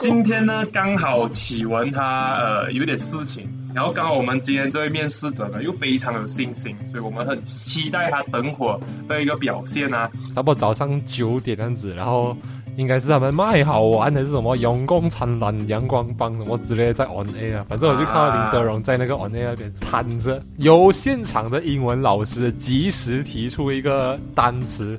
今天呢，刚好启文他呃有点事情，然后刚好我们今天这位面试者呢又非常有信心，所以我们很期待他等会的一个表现啊。差不多早上九点这样子，然后应该是他们卖好玩还是什么阳光灿烂、阳光棒什么之类的在 on air 啊。反正我就看到林德荣在那个 on air 那边摊着，有现场的英文老师及时提出一个单词。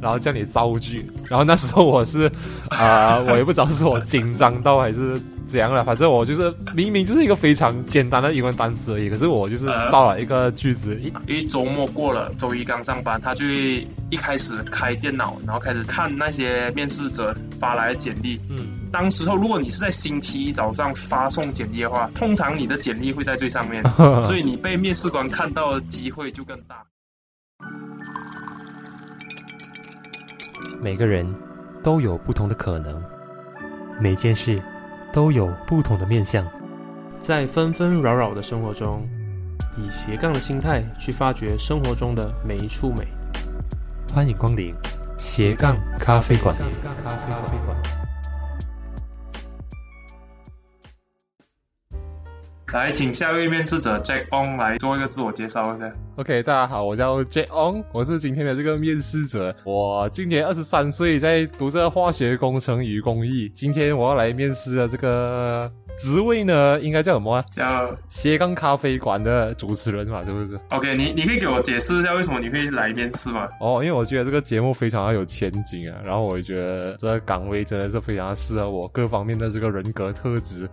然后叫你造句，然后那时候我是，啊，我也不知道是我紧张到还是怎样了，反正我就是明明就是一个非常简单的英文单词而已，可是我就是造了一个句子。因为周末过了，周一刚上班，他就会一开始开电脑，然后开始看那些面试者发来的简历。嗯，当时候如果你是在星期一早上发送简历的话，通常你的简历会在最上面，所以你被面试官看到的机会就更大。每个人都有不同的可能，每件事都有不同的面相。在纷纷扰扰的生活中，以斜杠的心态去发掘生活中的每一处美。欢迎光临斜杠咖啡馆。来，请下一位面试者 Jack On 来做一个自我介绍一下。OK，大家好，我叫 Jack On，我是今天的这个面试者。我今年二十三岁，在读着化学工程与工艺。今天我要来面试的这个职位呢，应该叫什么？叫斜杠咖啡馆的主持人嘛，是不是？OK，你你可以给我解释一下为什么你会来面试吗？哦，因为我觉得这个节目非常有前景啊，然后我觉得这个岗位真的是非常适合我各方面的这个人格特质。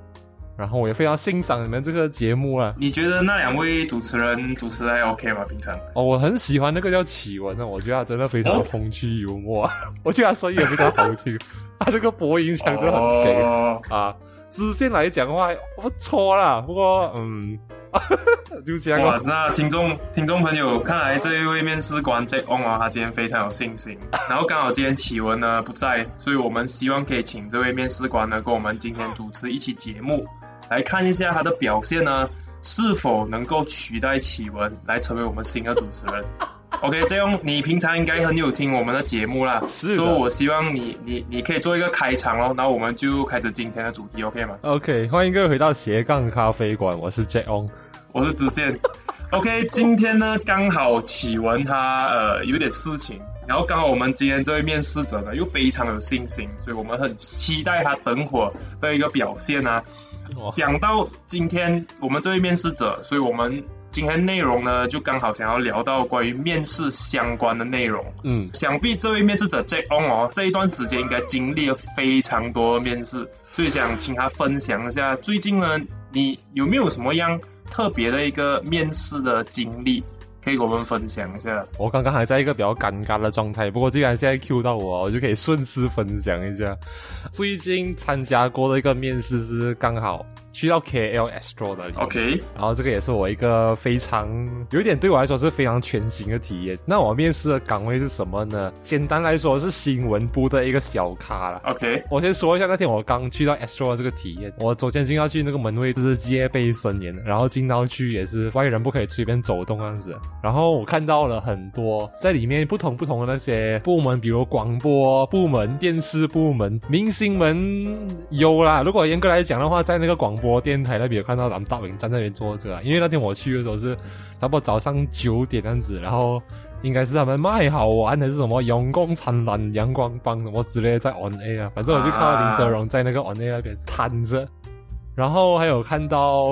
然后我也非常欣赏你们这个节目啊！你觉得那两位主持人主持还 OK 吗？平常哦，我很喜欢那个叫启文的，我觉得他真的非常的风趣幽默，我觉得他声音也非常好听，他这个播音腔真的很给啊！支线来讲的话不错啦，不过嗯，就这样哇！那听众听众朋友，看来这一位面试官 Jack On 啊，他今天非常有信心。然后刚好今天启文呢不在，所以我们希望可以请这位面试官呢跟我们今天主持一期节目。来看一下他的表现呢，是否能够取代启文来成为我们新的主持人？OK，这样你平常应该很有听我们的节目啦，所以我希望你你你可以做一个开场喽，然后我们就开始今天的主题，OK 吗？OK，欢迎各位回到斜杠咖啡馆，我是 Jack On，我是直线。OK，今天呢刚好启文他呃有点事情，然后刚好我们今天这位面试者呢又非常有信心，所以我们很期待他等会的一个表现啊。讲到今天我们这位面试者，所以我们今天内容呢，就刚好想要聊到关于面试相关的内容。嗯，想必这位面试者 Jack On 哦，这一段时间应该经历了非常多面试，所以想请他分享一下最近呢，你有没有什么样特别的一个面试的经历？可以跟我们分享一下。我刚刚还在一个比较尴尬的状态，不过既然现在 Q 到我，我就可以顺势分享一下最近参加过的一个面试，是刚好。去到 KL Astro 的，OK，然后这个也是我一个非常有一点对我来说是非常全新的体验。那我面试的岗位是什么呢？简单来说是新闻部的一个小咖了，OK。我先说一下那天我刚去到 Astro 的这个体验。我首先进要去那个门卫是戒备森严，然后进到去也是外人不可以随便走动这样子。然后我看到了很多在里面不同不同的那些部门，比如广播部门、电视部门、明星们有啦。如果严格来讲的话，在那个广播播电台那边有看到咱们大伟站那边坐着，啊因为那天我去的时候是差不多早上九点这样子，然后应该是他们卖好玩的是什么阳光灿烂、阳光帮什么之类的在 on A 啊，反正我就看到林德荣在那个 on A 那边瘫着，然后还有看到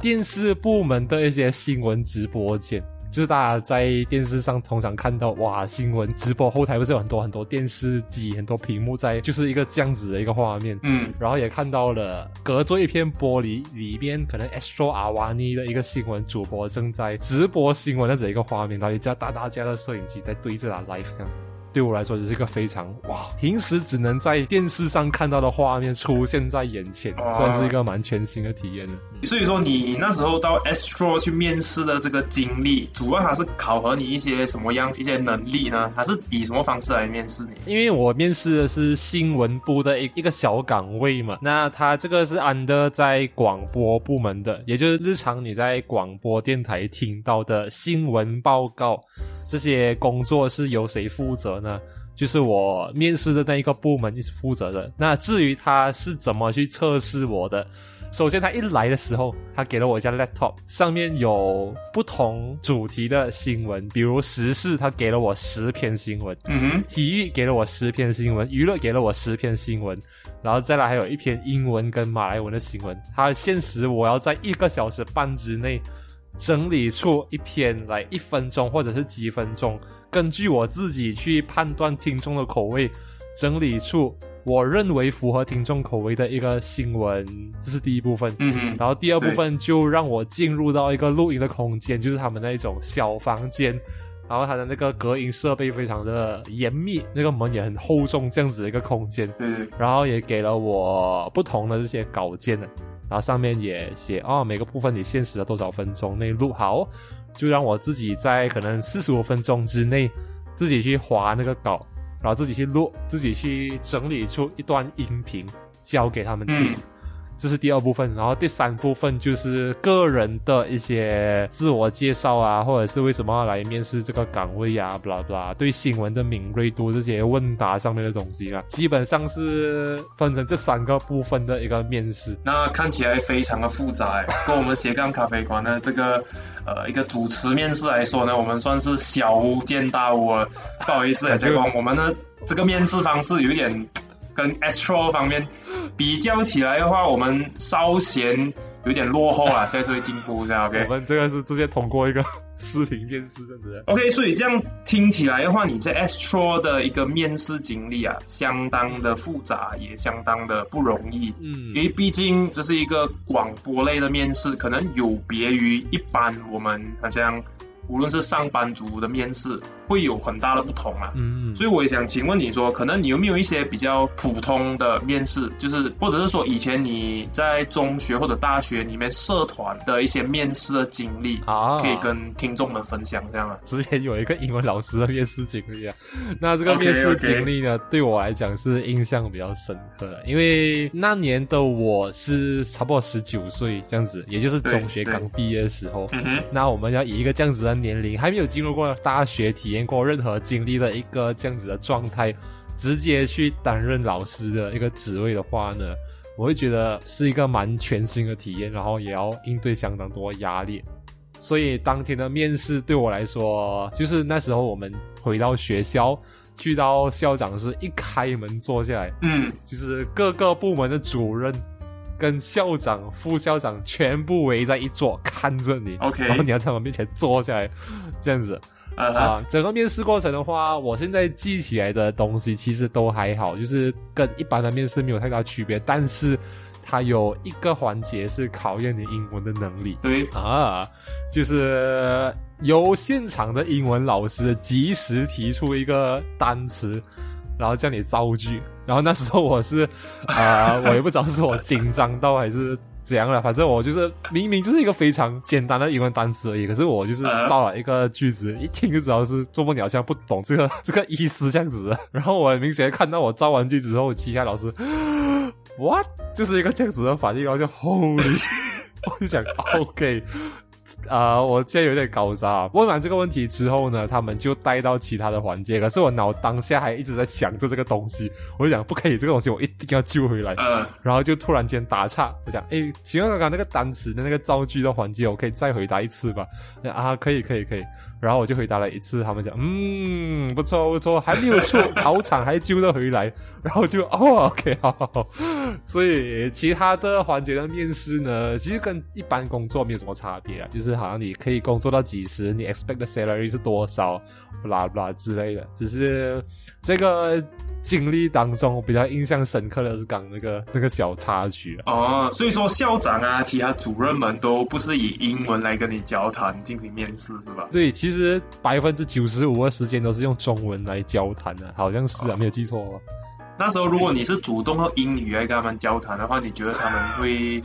电视部门的一些新闻直播间。就是大家在电视上通常看到哇，新闻直播后台不是有很多很多电视机、很多屏幕在，就是一个这样子的一个画面。嗯，然后也看到了隔着一片玻璃里边，可能 Astro Awani 的一个新闻主播正在直播新闻的这一个画面，然后一架大大架的摄影机在对着他 live 这样。对我来说，这是一个非常哇，平时只能在电视上看到的画面出现在眼前，算是一个蛮全新的体验的。所以说，你那时候到 Astro 去面试的这个经历，主要它是考核你一些什么样一些能力呢？还是以什么方式来面试你？因为我面试的是新闻部的一一个小岗位嘛，那他这个是 under 在广播部门的，也就是日常你在广播电台听到的新闻报告，这些工作是由谁负责？呢就是我面试的那一个部门是负责的。那至于他是怎么去测试我的，首先他一来的时候，他给了我一架 laptop，上面有不同主题的新闻，比如时事，他给了我十篇新闻；体育给了我十篇新闻，娱乐给了我十篇新闻，然后再来还有一篇英文跟马来文的新闻。他限时我要在一个小时半之内整理出一篇来一分钟或者是几分钟，根据我自己去判断听众的口味，整理出我认为符合听众口味的一个新闻。这是第一部分。然后第二部分就让我进入到一个录音的空间，就是他们那一种小房间，然后它的那个隔音设备非常的严密，那个门也很厚重，这样子的一个空间。然后也给了我不同的这些稿件的，然后上面也写哦，每个部分你限时了多少分钟内录好，就让我自己在可能四十五分钟之内自己去划那个稿，然后自己去录，自己去整理出一段音频交给他们听。这是第二部分，然后第三部分就是个人的一些自我介绍啊，或者是为什么要来面试这个岗位啊，不啦不啦，对新闻的敏锐度这些问答上面的东西啊，基本上是分成这三个部分的一个面试。那看起来非常的复杂哎，跟我们斜杠咖啡馆的这个呃一个主持面试来说呢，我们算是小巫见大巫了。不好意思哎，这个我们的这个面试方式有一点跟 Astro 方面比较起来的话，我们稍显有点落后啊，现在是会进步一下，OK 我。们这个是直接通过一个视频面试，这样子。OK，所以这样听起来的话，你在 Astro 的一个面试经历啊，相当的复杂，也相当的不容易。嗯因为毕竟这是一个广播类的面试，可能有别于一般我们好像无论是上班族的面试，会有很大的不同啊。嗯，所以我也想请问你说，可能你有没有一些比较普通的面试，就是或者是说以前你在中学或者大学里面社团的一些面试的经历，啊，可以跟听众们分享这样啊？之前有一个英文老师的面试经历啊，那这个面试经历呢对我来讲是印象比较深刻的，因为那年的我是差不多十九岁这样子，也就是中学刚毕业的时候。嗯哼，那我们要以一个这样子的年龄，还没有进入过大学，体验过任何经历的一个这样子的状态，直接去担任老师的一个职位的话呢，我会觉得是一个蛮全新的体验，然后也要应对相当多压力。所以当天的面试对我来说，就是那时候我们回到学校，去到校长室一开门坐下来，嗯，就是各个部门的主任跟校长、副校长全部围在一桌看着你 OK 然后你要在我面前坐下来，这样子。呃啊、整个面试过程的话，我现在记起来的东西其实都还好，就是跟一般的面试没有太大区别，但是它有一个环节是考验你英文的能力。对，啊，就是由现场的英文老师及时提出一个单词，然后叫你造句。然后那时候我是啊、我也不知道是我紧张到还是怎样了，反正我就是明明就是一个非常简单的英文单词而已，可是我就是啊造了一个句子，一听就知道是做梦鸟像不懂这个这个意思这样子的。然后我很明显看到我造完句子之后，其他老师 what 就是一个这样子的反应，然后就 holy。我就想，OK，啊、我现在有点搞砸。问完这个问题之后呢，他们就带到其他的环节，可是我脑当下还一直在想着这个东西，我就想不可以，这个东西我一定要救回来。呃，然后就突然间打岔，我想，哎，请问刚刚那个单词的那个造句的环节，我可以再回答一次吧？啊，可以，可以，可以。然后我就回答了一次，他们讲，嗯，不错不错，还没有出考场还揪得回来，然后就哦，OK，好好好。所以其他的环节的面试呢，其实跟一般工作没有什么差别啊，就是好像你可以工作到几时，你 expect 的 salary 是多少，不啦不啦之类的，只是这个经历当中我比较印象深刻的是刚那个那个小插曲啊。哦，所以说校长啊，其他主任们都不是以英文来跟你交谈进行面试是吧？对，其实百分之九十五的时间都是用中文来交谈的，好像是啊，没有记错哦。那时候如果你是主动用英语来跟他们交谈的话，你觉得他们会，嗯，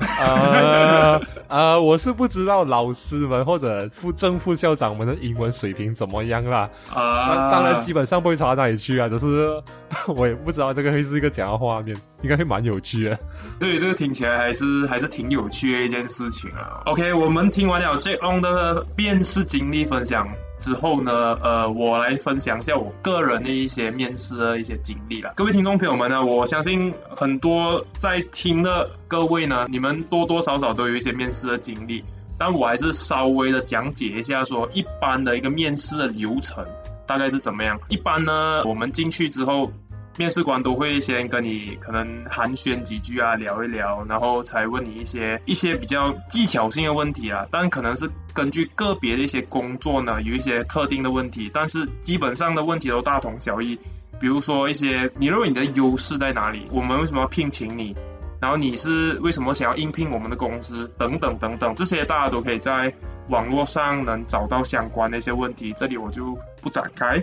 呃呃，我是不知道老师们或者副正副校长们的英文水平怎么样啦。啊，当当然基本上不会差到哪里去啊，只是我也不知道这个会是一个怎样的画面，应该会蛮有趣的。对，这个听起来还是还是挺有趣的一件事情啊。OK，我们听完了 Jack Long 的面试经历分享，之后呢，呃，我来分享一下我个人的一些面试的一些经历了。各位听众朋友们呢，我相信很多在听的各位呢，你们多多少少都有一些面试的经历，但我还是稍微的讲解一下，说一般的一个面试的流程大概是怎么样。一般呢，我们进去之后。面试官都会先跟你可能寒暄几句啊，聊一聊，然后才问你一些一些比较技巧性的问题啊。但可能是根据个别的一些工作呢，有一些特定的问题，但是基本上的问题都大同小异。比如说一些你认为你的优势在哪里？我们为什么要聘请你？然后你是为什么想要应聘我们的公司？等等等等，这些大家都可以在网络上能找到相关的一些问题，这里我就不展开。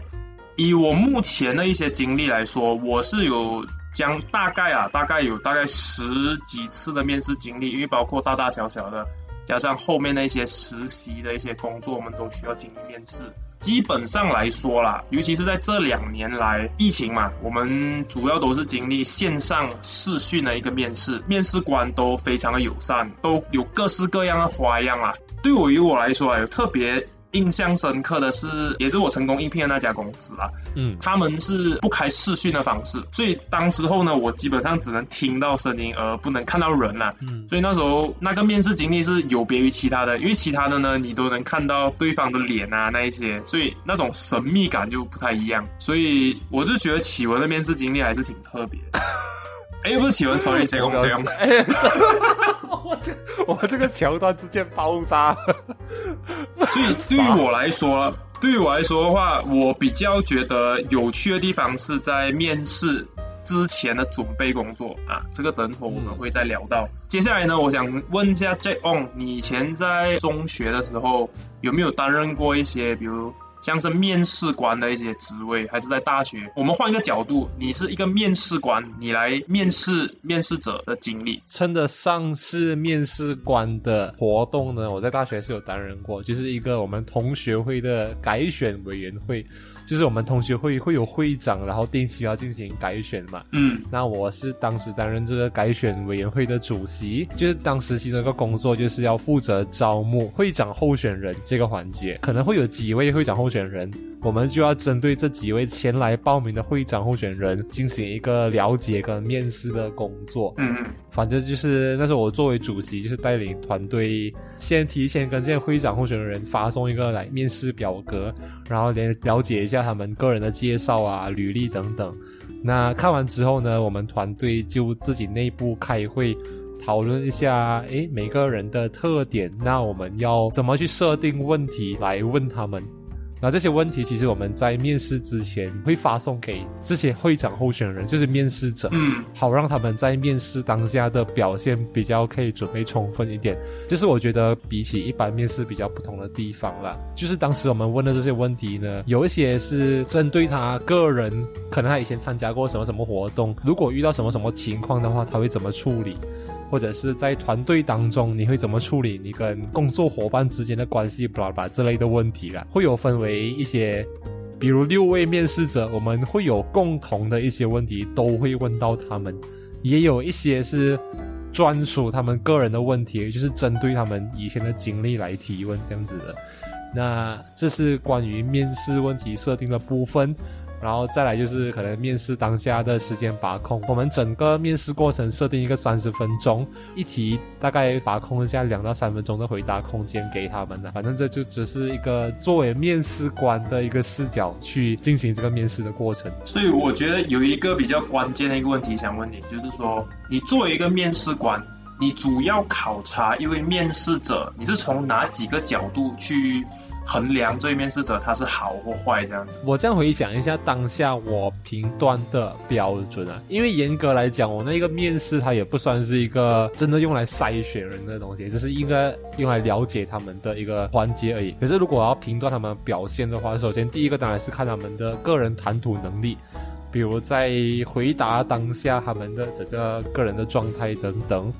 以我目前的一些经历来说，我是有将大概啊，大概有大概十几次的面试经历，因为包括大大小小的，加上后面的一些实习的一些工作，我们都需要经历面试。基本上来说啦，尤其是在这两年来疫情嘛，我们主要都是经历线上视讯的一个面试，面试官都非常的友善，都有各式各样的花样啊。对我于我来说啊，有特别。印象深刻的是，也是我成功应聘的那家公司啊。嗯，他们是不开视讯的方式，所以当时候呢，我基本上只能听到声音，而不能看到人啦。嗯，所以那时候那个面试经历是有别于其他的，因为其他的呢，你都能看到对方的脸啊，那一些，所以那种神秘感就不太一样。所以我就觉得启文的面试经历还是挺特别。哎，不是启文，sorry，这样这样。我这我这个桥段之间爆炸。所以对于我来说，对于我来说的话，我比较觉得有趣的地方是在面试之前的准备工作啊。这个等会我们会再聊到。接下来呢，我想问一下 Jack On，你以前在中学的时候有没有担任过一些，比如？像是面试官的一些职位，还是在大学？我们换一个角度，你是一个面试官，你来面试面试者的经历，称得上是面试官的活动呢？我在大学是有担任过，就是一个我们同学会的改选委员会。就是我们同学会会有会长，然后定期要进行改选嘛。嗯，那我是当时担任这个改选委员会的主席，就是当时其中一个工作就是要负责招募会长候选人这个环节，可能会有几位会长候选人。我们就要针对这几位前来报名的会长候选人进行一个了解跟面试的工作。嗯嗯，反正就是那时候我作为主席，就是带领团队先提前跟这些会长候选人发送一个来面试表格，然后连了解一下他们个人的介绍啊、履历等等。那看完之后呢，我们团队就自己内部开会讨论一下，诶，每个人的特点，那我们要怎么去设定问题来问他们。那这些问题，其实我们在面试之前会发送给这些会长候选人，就是面试者，嗯，好让他们在面试当下的表现比较可以准备充分一点。这是我觉得比起一般面试比较不同的地方啦。就是当时我们问的这些问题呢，有一些是针对他个人，可能他以前参加过什么什么活动，如果遇到什么什么情况的话，他会怎么处理。或者是在团队当中，你会怎么处理你跟工作伙伴之间的关系，巴拉巴拉这类的问题啦，会有分为一些，比如六位面试者，我们会有共同的一些问题都会问到他们，也有一些是专属他们个人的问题，就是针对他们以前的经历来提问这样子的。那这是关于面试问题设定的部分。然后再来就是可能面试当下的时间把控，我们整个面试过程设定一个三十分钟，一题大概把控一下两到三分钟的回答空间给他们的，反正这就只是一个作为面试官的一个视角去进行这个面试的过程。所以我觉得有一个比较关键的一个问题想问你，就是说你作为一个面试官，你主要考察一位面试者，你是从哪几个角度去？衡量这位面试者他是好或坏这样子。我这样回想一下当下我评断的标准啊，因为严格来讲，我那个面试它也不算是一个真的用来筛选人的东西，只是应该用来了解他们的一个环节而已。可是如果要评断他们表现的话，首先第一个当然是看他们的个人谈吐能力，比如在回答当下他们的整个个人的状态等等。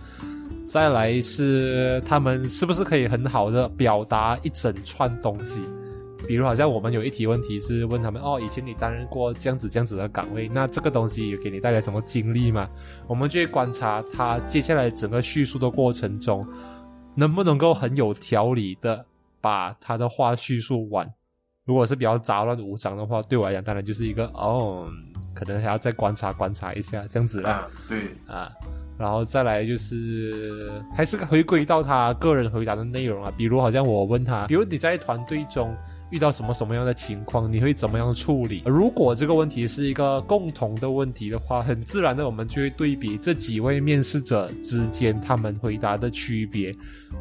再来是他们是不是可以很好的表达一整串东西，比如好像我们有一题问题是问他们哦，以前你担任过这样子这样子的岗位，那这个东西有给你带来什么经历吗？我们就会观察他接下来整个叙述的过程中，能不能够很有条理的把他的话叙述完。如果是比较杂乱无章的话，对我来讲，当然就是一个哦，可能还要再观察观察一下这样子啦。对，啊，然后再来就是还是回归到他个人回答的内容啊，比如好像我问他，比如你在团队中遇到什么什么样的情况，你会怎么样处理？如果这个问题是一个共同的问题的话，很自然的我们就会对比这几位面试者之间他们回答的区别，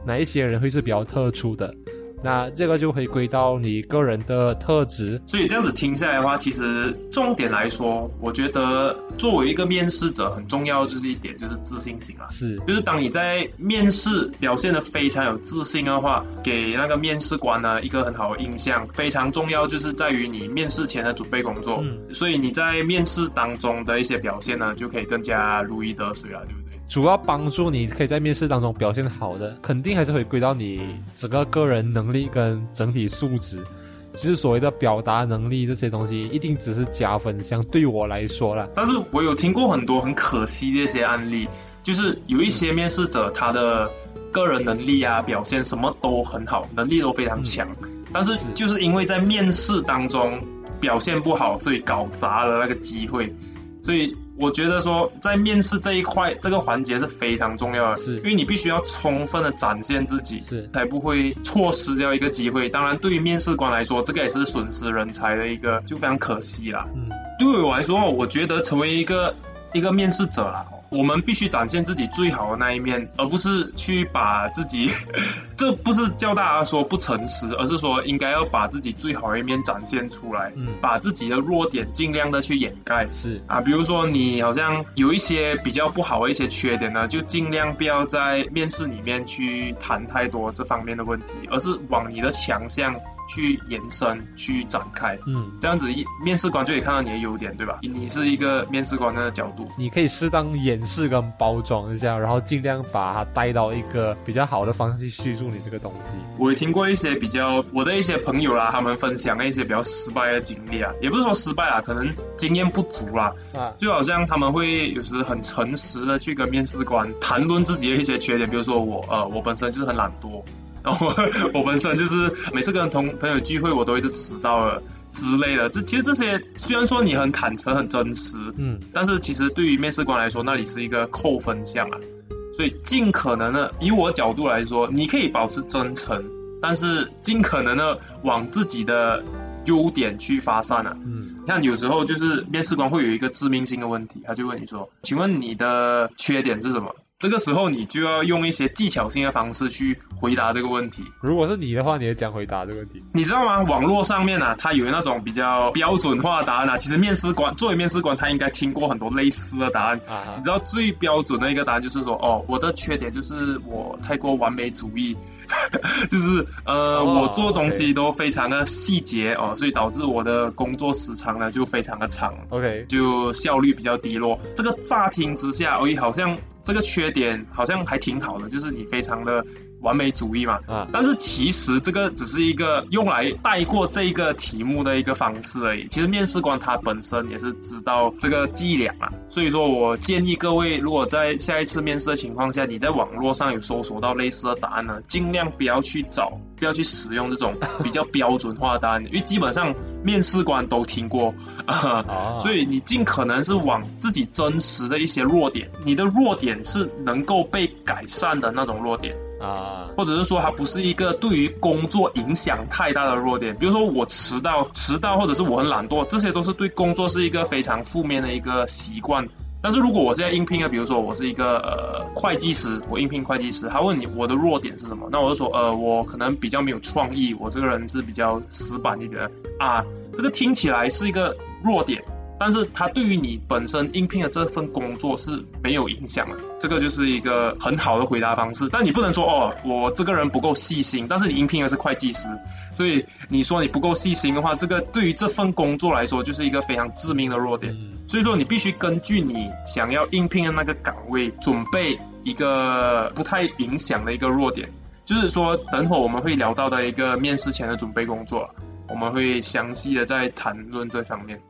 哪一些人会是比较特殊的。那这个就回归到你个人的特质，所以这样子听下来的话，其实重点来说，我觉得作为一个面试者，很重要就是一点就是自信心啊。是就是当你在面试表现的非常有自信的话，给那个面试官呢一个很好的印象，非常重要就是在于你面试前的准备工作。嗯所以你在面试当中的一些表现呢，就可以更加如鱼得水了，对不对？主要帮助你可以在面试当中表现好的，肯定还是回归到你整个个人能力跟整体素质，就是所谓的表达能力这些东西，一定只是加分项。对我来说啦，但是我有听过很多很可惜的一些案例，就是有一些面试者他的个人能力啊、表现什么都很好，能力都非常强，但是是就是因为在面试当中表现不好，所以搞砸了那个机会。所以我觉得说，在面试这一块这个环节是非常重要的，是因为你必须要充分的展现自己，是才不会错失掉一个机会。当然，对于面试官来说，这个也是损失人才的一个，就非常可惜啦。嗯，对于我来说，我觉得成为一个一个面试者啦，我们必须展现自己最好的那一面，而不是去把自己，这不是叫大家说不诚实，而是说应该要把自己最好的一面展现出来，嗯把自己的弱点尽量的去掩盖。是啊，比如说你好像有一些比较不好的一些缺点呢，就尽量不要在面试里面去谈太多这方面的问题，而是往你的强项去延伸、去展开。嗯，这样子一面试官就可以看到你的优点，对吧？你是一个面试官的角度，你可以适当掩饰跟包装一下，然后尽量把它带到一个比较好的方向去叙述你这个东西。我也听过一些比较我的一些朋友啦，他们分享了一些比较失败的经历啊，也不是说失败啦，可能经验不足啦，啊，就好像他们会有时很诚实的去跟面试官谈论自己的一些缺点，比如说我呃我本身就是很懒惰，然后我本身就是每次跟同朋友聚会我都一直迟到了之类的。这其实这些虽然说你很坦诚很真实，嗯，但是其实对于面试官来说，那里是一个扣分项啊。所以尽可能的，以我角度来说，你可以保持真诚，但是尽可能的往自己的优点去发散啊。嗯，像有时候就是面试官会有一个致命性的问题，他就问你说：“请问你的缺点是什么？”这个时候你就要用一些技巧性的方式去回答这个问题。如果是你的话，你会怎样回答这个问题？你知道吗？网络上面啊，它有那种比较标准化的答案啊。其实面试官作为面试官，他应该听过很多类似的答案。啊你知道最标准的一个答案就是说，哦，我的缺点就是我太过完美主义，就是呃，哦我做东西都非常的细节哦，所以导致我的工作时长呢就非常的长，，OK，就效率比较低落。这个乍听之下，哎，好像这个缺点好像还挺好的，就是你非常的完美主义嘛。啊，但是其实这个只是一个用来带过这个题目的一个方式而已。其实面试官他本身也是知道这个伎俩啊，所以说我建议各位，如果在下一次面试的情况下，你在网络上有搜索到类似的答案呢，尽量不要去找，不要去使用这种比较标准化的答案，因为基本上面试官都听过啊。啊，所以你尽可能是往自己真实的一些弱点，你的弱点是能够被改善的那种弱点。啊，或者是说它不是一个对于工作影响太大的弱点，比如说我迟到、迟到，或者是我很懒惰，这些都是对工作是一个非常负面的一个习惯。但是如果我现在应聘啊，比如说我是一个呃会计师，我应聘会计师，他问你我的弱点是什么，那我就说呃我可能比较没有创意，我这个人是比较死板一点啊，这个听起来是一个弱点，但是它对于你本身应聘的这份工作是没有影响的，这个就是一个很好的回答方式。但你不能说哦，我这个人不够细心，但是你应聘的是会计师，所以你说你不够细心的话，这个对于这份工作来说就是一个非常致命的弱点。嗯所以说你必须根据你想要应聘的那个岗位，准备一个不太影响的一个弱点。就是说，等会儿我们会聊到的一个面试前的准备工作，我们会详细的在谈论这方面。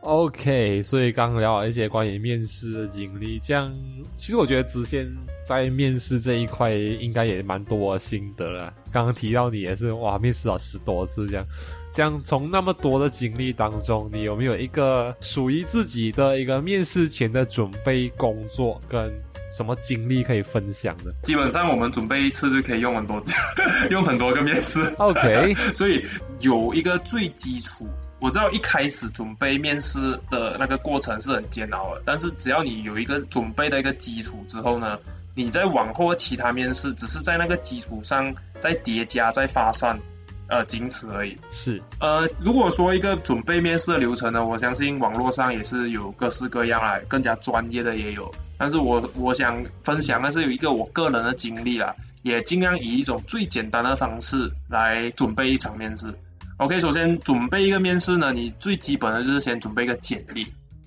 OK，所以刚聊了一些关于面试的经历，这样其实我觉得之前在面试这一块应该也蛮多心得了。刚刚提到你也是哇，面试了十多次这样，这样从那么多的经历当中，你有没有一个属于自己的一个面试前的准备工作跟什么经历可以分享的？基本上我们准备一次就可以用很多，用很多个面试。OK，所以有一个最基础。我知道一开始准备面试的那个过程是很煎熬的，但是只要你有一个准备的一个基础之后呢，你在往后其他面试只是在那个基础上再叠加、再发散，呃，仅此而已。是呃，如果说一个准备面试的流程呢，我相信网络上也是有各式各样啊，更加专业的也有。但是我我想分享的是有一个我个人的经历啦，也尽量以一种最简单的方式来准备一场面试。OK，首先准备一个面试呢，你最基本的就是先准备一个简历，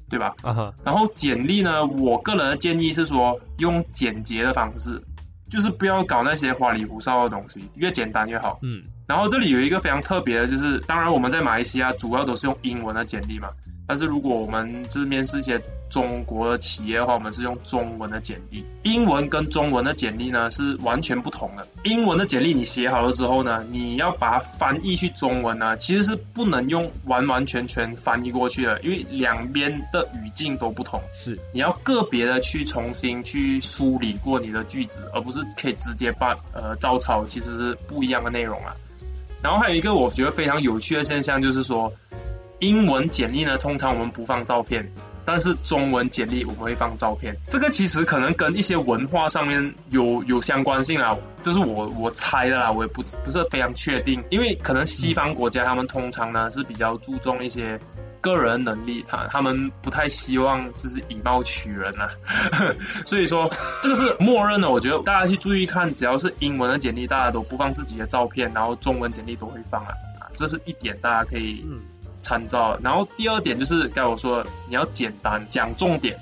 对吧？啊哈，然后简历呢，我个人的建议是说用简洁的方式，就是不要搞那些花里胡哨的东西，越简单越好。嗯，然后这里有一个非常特别的，就是当然我们在马来西亚主要都是用英文的简历嘛，但是如果我们是面试一些中国的企业的话，我们是用中文的简历。英文跟中文的简历呢是完全不同的。英文的简历你写好了之后呢，你要把它翻译去中文呢，其实是不能用完完全全翻译过去的，因为两边的语境都不同。是你要个别的去重新去梳理过你的句子，而不是可以直接把呃照抄，其实是不一样的内容啊。然后还有一个我觉得非常有趣的现象，就是说英文简历呢，通常我们不放照片，但是中文简历我们会放照片。这个其实可能跟一些文化上面有有相关性啦，这是我我猜的啦，我也不不是非常确定，因为可能西方国家他们通常呢是比较注重一些。个人能力，他他们不太希望就是以貌取人啊，所以说这个是默认的。我觉得大家去注意看，只要是英文的简历，大家都不放自己的照片，然后中文简历都会放啊，啊，这是一点大家可以参照。然后第二点就是该我说，你要简单讲重点，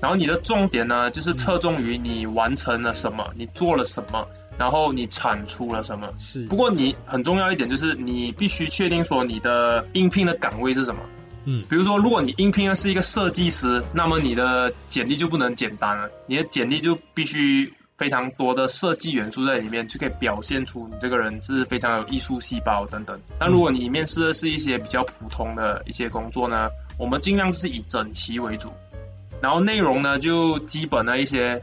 然后你的重点呢就是侧重于你完成了什么，你做了什么，然后你产出了什么。是不过你很重要一点就是你必须确定说你的应聘的岗位是什么。嗯比如说，如果你应聘的是一个设计师，那么你的简历就不能简单了，你的简历就必须非常多的设计元素在里面，就可以表现出你这个人是非常有艺术细胞等等。那如果你面试的是一些比较普通的一些工作呢，我们尽量就是以整齐为主，然后内容呢就基本的一些，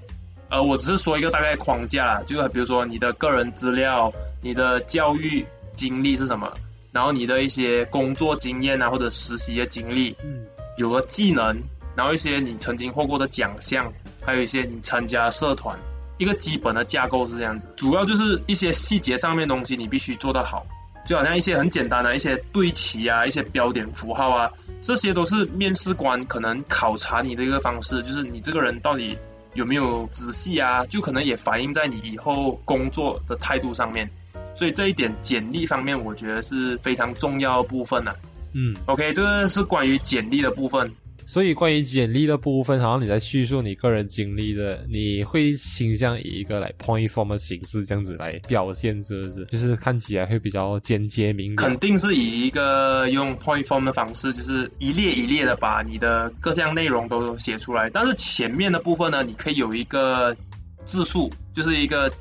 呃，我只是说一个大概框架，就比如说你的个人资料、你的教育经历是什么。然后你的一些工作经验啊，或者实习的经历，嗯有了技能，然后一些你曾经获过的奖项，还有一些你参加社团，一个基本的架构是这样子。主要就是一些细节上面的东西你必须做得好，就好像一些很简单的一些对齐啊，一些标点符号啊，这些都是面试官可能考察你的一个方式，就是你这个人到底有没有仔细啊，就可能也反映在你以后工作的态度上面。所以这一点简历方面，我觉得是非常重要的部分呢、嗯，OK，这个是关于简历的部分。所以关于简历的部分，好像你在叙述你个人经历的，你会倾向以一个来 point form 的形式这样子来表现，是不是？就是看起来会比较简洁明了肯。定是以一个用 point form 的方式，就是一列一列的把你的各项内容都写出来。但是前面的部分呢，你可以有一个字数，就是一个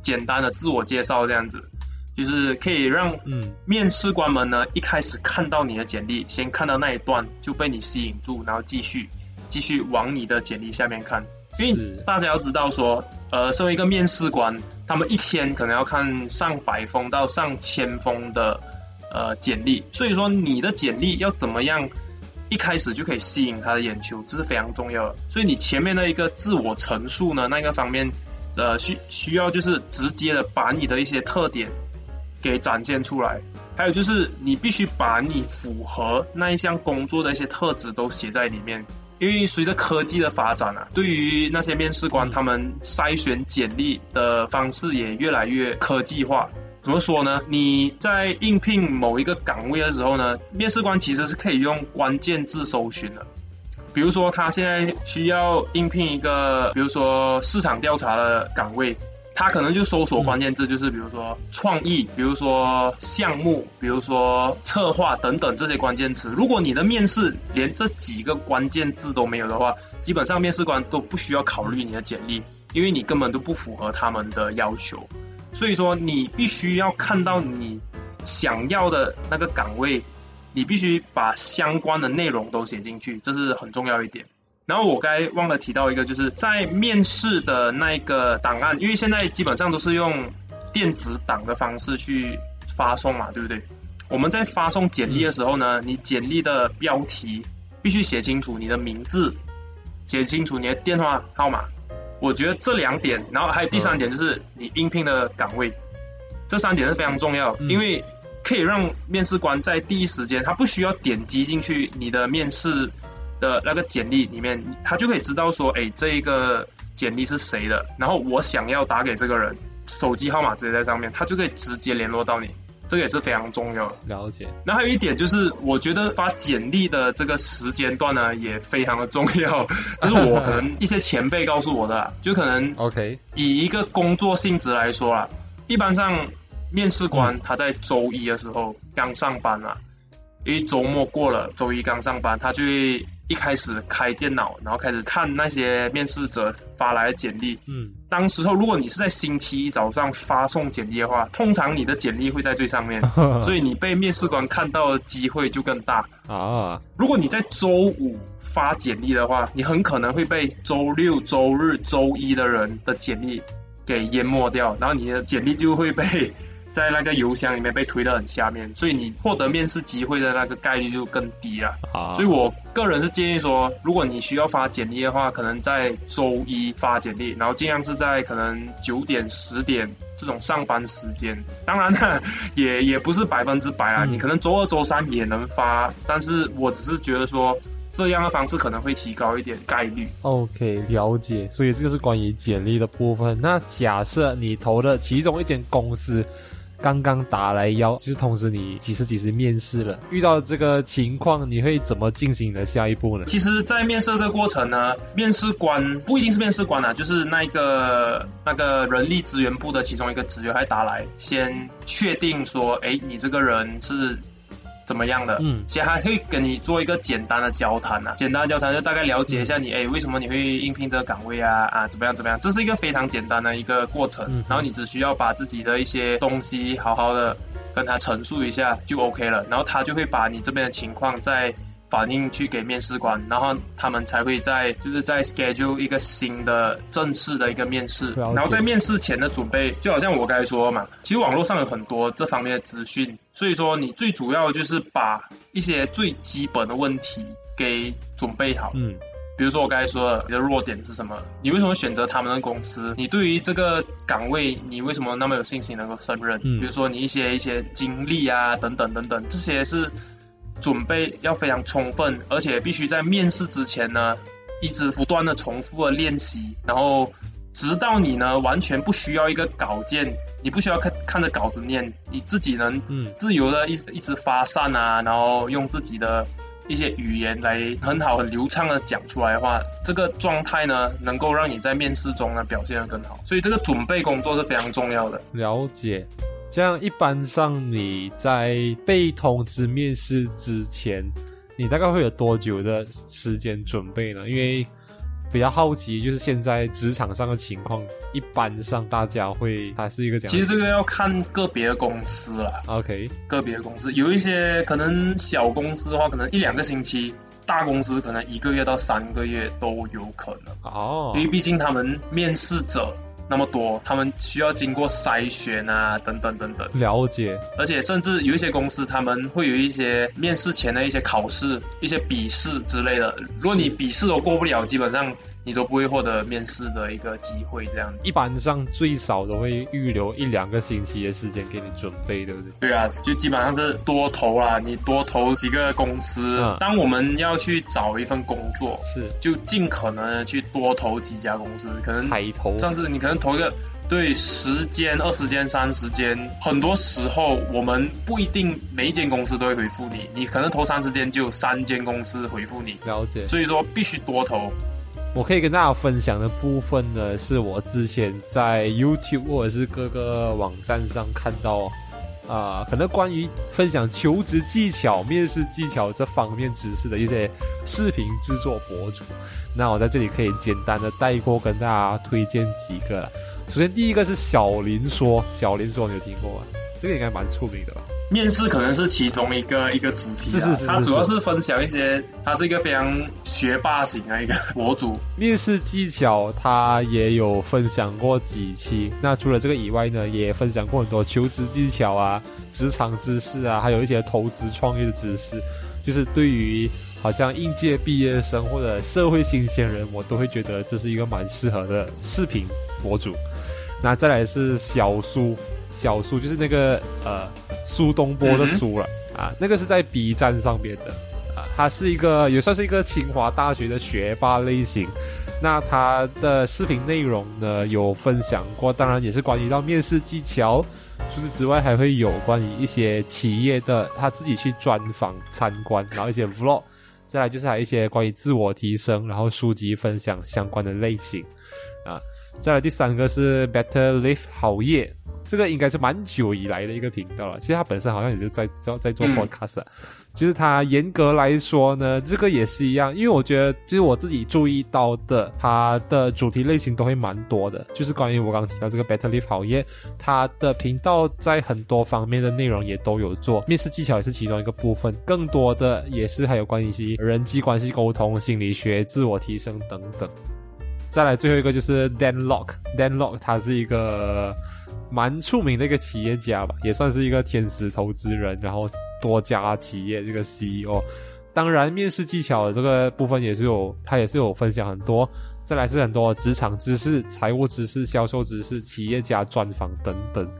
简单的自我介绍这样子，就是可以让嗯面试官们呢一开始看到你的简历，先看到那一段就被你吸引住，然后继续继续往你的简历下面看。因为大家要知道说，呃，身为一个面试官，他们一天可能要看上百封到上千封的呃简历，所以说你的简历要怎么样一开始就可以吸引他的眼球，这是非常重要的。所以你前面的一个自我陈述呢，那个方面，呃，需需要就是直接的把你的一些特点给展现出来。还有就是，你必须把你符合那一项工作的一些特质都写在里面，因为随着科技的发展啊，对于那些面试官他们筛选简历的方式也越来越科技化。怎么说呢？你在应聘某一个岗位的时候呢，面试官其实是可以用关键字搜寻的。比如说，他现在需要应聘一个，比如说市场调查的岗位，他可能就搜索关键字，就是比如说创意，比如说项目，比如说策划等等这些关键词。如果你的面试连这几个关键字都没有的话，基本上面试官都不需要考虑你的简历，因为你根本都不符合他们的要求。所以说，你必须要看到你想要的那个岗位，你必须把相关的内容都写进去，这是很重要一点。然后我该忘了提到一个，就是在面试的那个档案，因为现在基本上都是用电子档的方式去发送嘛，对不对？我们在发送简历的时候呢，你简历的标题必须写清楚你的名字，写清楚你的电话号码。我觉得这两点，然后还有第三点就是你应聘的岗位，这三点是非常重要，因为可以让面试官在第一时间，他不需要点击进去你的面试。的那个简历里面，他就可以知道说，哎，这一个简历是谁的，然后我想要打给这个人，手机号码直接在上面，他就可以直接联络到你，这个也是非常重要的。了解。那还有一点就是，我觉得发简历的这个时间段呢，也非常的重要，就是我可能一些前辈告诉我的，就可能 OK，以一个工作性质来说啊，一般上面试官他在周一的时候刚上班嘛，因为周末过了，周一刚上班，他就会。一开始开电脑，然后开始看那些面试者发来的简历。嗯，当时候如果你是在星期一早上发送简历的话，通常你的简历会在最上面，所以你被面试官看到的机会就更大啊。如果你在周五发简历的话，你很可能会被周六、周日、周一的人的简历给淹没掉，然后你的简历就会被。在那个邮箱里面被推到很下面，所以你获得面试机会的那个概率就更低了。啊，所以我个人是建议说，如果你需要发简历的话，可能在周一发简历，然后尽量是在可能九点、十点这种上班时间。当然呢，也也不是百分之百啊，你可能周二、周三也能发，但是我只是觉得说这样的方式可能会提高一点概率。OK，了解。所以这个是关于简历的部分。那假设你投的其中一间公司。刚刚打来邀，就是通知你几时几时面试了？遇到这个情况，你会怎么进行你的下一步呢？其实，在面试这个过程呢，面试官不一定是面试官啊，就是那一个那个人力资源部的其中一个职员还打来，先确定说，哎，你这个人是。怎么样的？嗯，先还会跟你做一个简单的交谈啊，简单的交谈就大概了解一下你，哎，为什么你会应聘这个岗位啊？啊，怎么样怎么样？这是一个非常简单的一个过程，然后你只需要把自己的一些东西好好的跟他陈述一下就 OK 了，然后他就会把你这边的情况再。反映去给面试官，然后他们才会在就是在 schedule 一个新的正式的一个面试，然后在面试前的准备，就好像我刚才说嘛，其实网络上有很多这方面的资讯，所以说你最主要就是把一些最基本的问题给准备好。嗯，比如说我刚才说的，你的弱点是什么？你为什么选择他们的公司？你对于这个岗位，你为什么那么有信心能够胜任？嗯，比如说你一些一些经历啊，等等等等，这些是。准备要非常充分，而且必须在面试之前呢，一直不断的重复的练习，然后直到你呢完全不需要一个稿件，你不需要看看着稿子念，你自己能自由的一一直发散啊，然后用自己的一些语言来很好很流畅的讲出来的话，这个状态呢能够让你在面试中呢表现的更好，所以这个准备工作是非常重要的。了解。这样一般上你在被通知面试之前，你大概会有多久的时间准备呢？因为比较好奇，就是现在职场上的情况，一般上大家会还是一个这样。其实这个要看个别的公司了。OK，个别的公司有一些可能小公司的话，可能一两个星期；大公司可能一个月到三个月都有可能。哦，因为毕竟他们面试者。那么多，他们需要经过筛选啊，等等等等。了解，而且甚至有一些公司，他们会有一些面试前的一些考试、一些笔试之类的。如果你笔试都过不了，基本上。你都不会获得面试的一个机会，这样子。一般上最少都会预留一两个星期的时间给你准备，对不对？对啊，就基本上是多投啦，你多投几个公司。当我们要去找一份工作，是就尽可能的去多投几家公司，可能海投。甚至你可能投一个，对，十间、二十间、三十间，很多时候我们不一定每一间公司都会回复你，你可能投三十间就三间公司回复你。了解。所以说必须多投。我可以跟大家分享的部分呢，是我之前在 YouTube 或者是各个网站上看到，啊、可能关于分享求职技巧、面试技巧这方面知识的一些视频制作博主。那我在这里可以简单的带过，跟大家推荐几个啦。首先第一个是小林说，小林说你有听过吗？这个应该蛮出名的吧？面试可能是其中一个一个主题啊，是是是是他主要是分享一些，他是一个非常学霸型的一个 博主，面试技巧他也有分享过几期。那除了这个以外呢，也分享过很多求职技巧啊、职场知识啊，还有一些投资创业的知识。就是对于好像应届毕业生或者社会新鲜人，我都会觉得这是一个蛮适合的视频博主。那再来是小苏，小苏就是那个呃苏东坡的苏了、啊，那个是在 B 站上面的啊，他是一个也算是一个清华大学的学霸类型。那他的视频内容呢有分享过，当然也是关于到面试技巧。除此之外，还会有关于一些企业的他自己去专访参观，然后一些 vlog。再来就是还有一些关于自我提升，然后书籍分享相关的类型啊。再来第三个是 Better Live 好业，这个应该是蛮久以来的一个频道了。其实它本身好像也是在在在做嗯 podcast，、啊就是它严格来说呢，这个也是一样，因为我觉得就是我自己注意到的，它的主题类型都会蛮多的，就是关于我刚刚提到这个 Better Live 好业，它的频道在很多方面的内容也都有做，面试技巧也是其中一个部分，更多的也是还有关于一些人际关系沟通、心理学、自我提升等等。再来最后一个就是 Dan Lok，Dan Lok 他是一个蛮出名的一个企业家吧，也算是一个天使投资人，然后多家企业这个 CEO。当然，面试技巧的这个部分也是有，他也是有分享很多。再来是很多职场知识、财务知识、销售知识、企业家专访等等。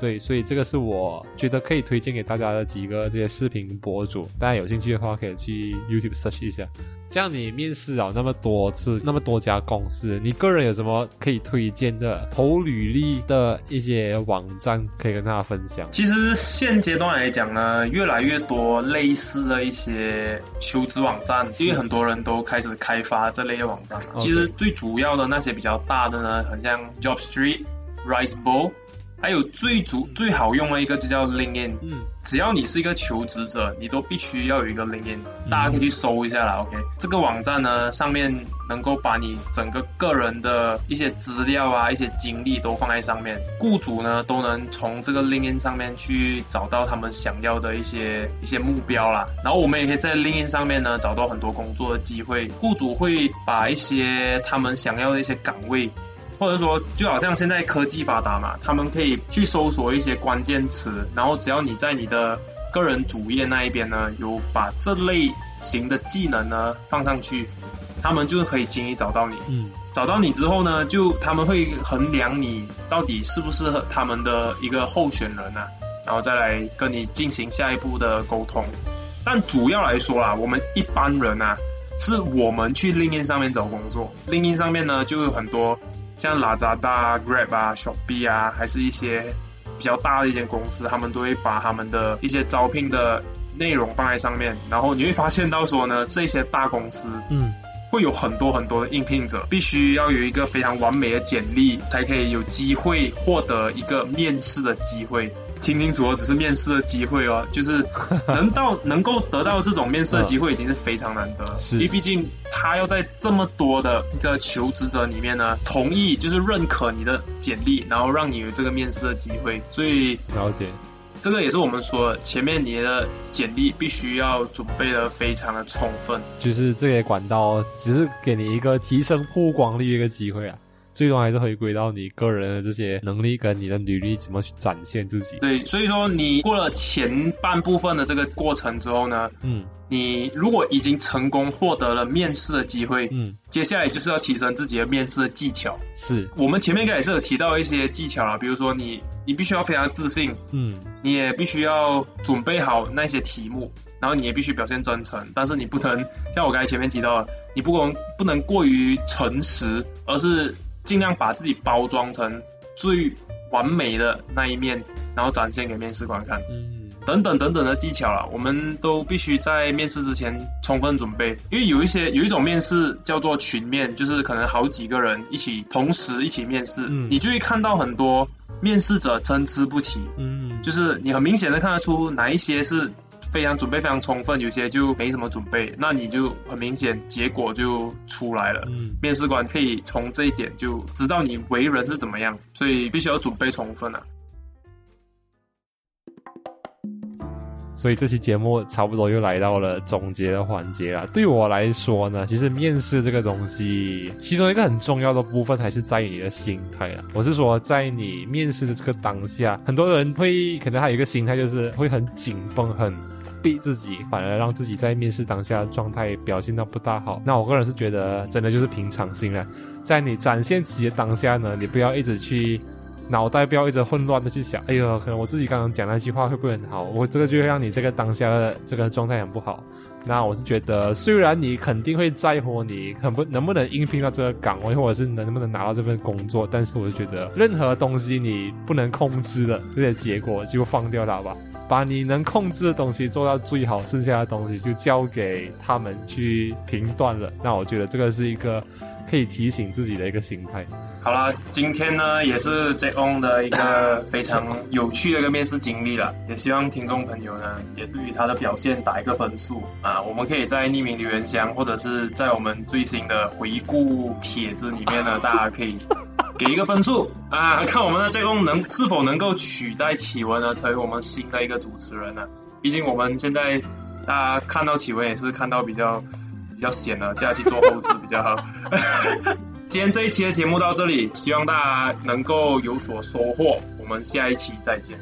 对，所以这个是我觉得可以推荐给大家的几个这些视频博主，大家有兴趣的话可以去 YouTube search 一下。这样你面试了那么多次，那么多家公司，你个人有什么可以推荐的投履历的一些网站可以跟大家分享？其实现阶段来讲呢，越来越多类似的一些求职网站，因为很多人都开始开发这类的网站了。其实最主要的那些比较大的呢，很像 JobStreet、RiseBowl，还有最主最好用的一个就叫 LinkedIn。嗯，只要你是一个求职者，你都必须要有一个 LinkedIn，大家可以去搜一下啦。OK，这个网站呢，上面能够把你整个个人的一些资料啊、一些经历都放在上面，雇主呢都能从这个 LinkedIn 上面去找到他们想要的一些一些目标啦。然后我们也可以在 LinkedIn 上面呢找到很多工作的机会，雇主会把一些他们想要的一些岗位。或者说，就好像现在科技发达嘛，他们可以去搜索一些关键词，然后只要你在你的个人主页那一边呢，有把这类型的技能呢放上去，他们就可以轻易找到你。嗯，找到你之后呢，就他们会衡量你到底是不是他们的一个候选人啊，然后再来跟你进行下一步的沟通。但主要来说啦，我们一般人啊，是我们去 lin 上面找工作 lin 上面呢就有很多像 Lazada 啊、Grab 啊、Shopee 啊，还是一些比较大的一些公司，他们都会把他们的一些招聘的内容放在上面，然后你会发现到说呢，这些大公司嗯，会有很多很多的应聘者，必须要有一个非常完美的简历，才可以有机会获得一个面试的机会。听清楚哦，只是面试的机会哦，就是能到能够得到这种面试的机会，已经是非常难得了。是因为毕竟他要在这么多的一个求职者里面呢，同意就是认可你的简历，然后让你有这个面试的机会，所以了解。这个也是我们说的，前面你的简历必须要准备的非常的充分。就是这些管道只是给你一个提升曝光率的一个机会啊，最终还是回归到你个人的这些能力跟你的履历怎么去展现自己。对，所以说你过了前半部分的这个过程之后呢，嗯。你如果已经成功获得了面试的机会，嗯，接下来就是要提升自己的面试的技巧。是，我们前面应该也是有提到一些技巧了，比如说你你必须要非常自信，嗯。你也必须要准备好那些题目，然后你也必须表现真诚，但是你不能像我刚才前面提到的，你不能不能过于诚实，而是尽量把自己包装成最完美的那一面，然后展现给面试官看。嗯，等等等等的技巧啦，我们都必须在面试之前充分准备。因为有一些有一种面试叫做群面，就是可能好几个人一起同时一起面试，嗯你就会看到很多面试者参差不齐。嗯，就是你很明显的看得出哪一些是非常准备非常充分，有些就没什么准备，那你就很明显结果就出来了。嗯面试官可以从这一点就知道你为人是怎么样，所以必须要准备充分啊。所以这期节目差不多又来到了总结的环节了。对我来说呢，其实面试这个东西，其中一个很重要的部分还是在于你的心态啊。我是说，在你面试的这个当下，很多人会可能还有一个心态，就是会很紧绷，很逼自己，反而让自己在面试当下状态表现到不大好。那我个人是觉得，真的就是平常心了。在你展现自己的当下呢，你不要一直去。脑袋不要一直混乱的去想，哎呦，可能我自己刚刚讲那句话会不会很好？我这个就会让你这个当下的这个状态很不好。那我是觉得，虽然你肯定会在乎你肯不能不能应聘到这个岗位，或者是能不能拿到这份工作，但是我是觉得，任何东西你不能控制的这些结果就放掉它吧，把你能控制的东西做到最好，剩下的东西就交给他们去评断了。那我觉得这个是一个可以提醒自己的一个心态。好啦，今天呢也是 J On 的一个非常有趣的一个面试经历了，也希望听众朋友呢也对于他的表现打一个分数啊，我们可以在匿名留言箱或者是在我们最新的回顾帖子里面呢，大家可以给一个分数 啊，看我们的 J On 能是否能够取代启文呢，成为我们新的一个主持人呢？毕竟我们现在大家看到启文也是看到比较比较闲了，叫他去做后置比较好。今天这一期的节目到这里，希望大家能够有所收获。我们下一期再见。